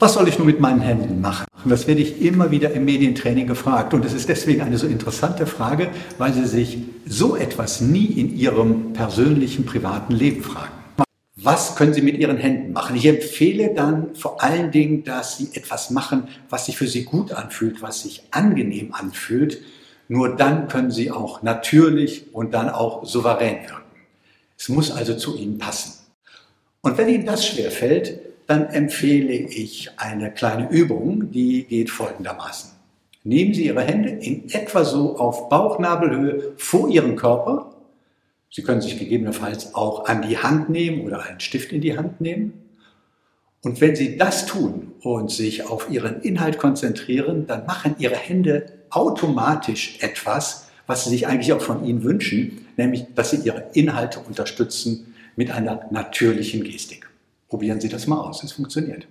Was soll ich nun mit meinen Händen machen? Das werde ich immer wieder im Medientraining gefragt. Und es ist deswegen eine so interessante Frage, weil Sie sich so etwas nie in Ihrem persönlichen, privaten Leben fragen. Was können Sie mit Ihren Händen machen? Ich empfehle dann vor allen Dingen, dass Sie etwas machen, was sich für Sie gut anfühlt, was sich angenehm anfühlt. Nur dann können Sie auch natürlich und dann auch souverän wirken. Es muss also zu Ihnen passen. Und wenn Ihnen das schwerfällt, dann empfehle ich eine kleine Übung, die geht folgendermaßen. Nehmen Sie Ihre Hände in etwa so auf Bauchnabelhöhe vor Ihren Körper. Sie können sich gegebenenfalls auch an die Hand nehmen oder einen Stift in die Hand nehmen. Und wenn Sie das tun und sich auf Ihren Inhalt konzentrieren, dann machen Ihre Hände automatisch etwas, was Sie sich eigentlich auch von Ihnen wünschen, nämlich dass Sie Ihre Inhalte unterstützen mit einer natürlichen Gestik. Probieren Sie das mal aus, es funktioniert.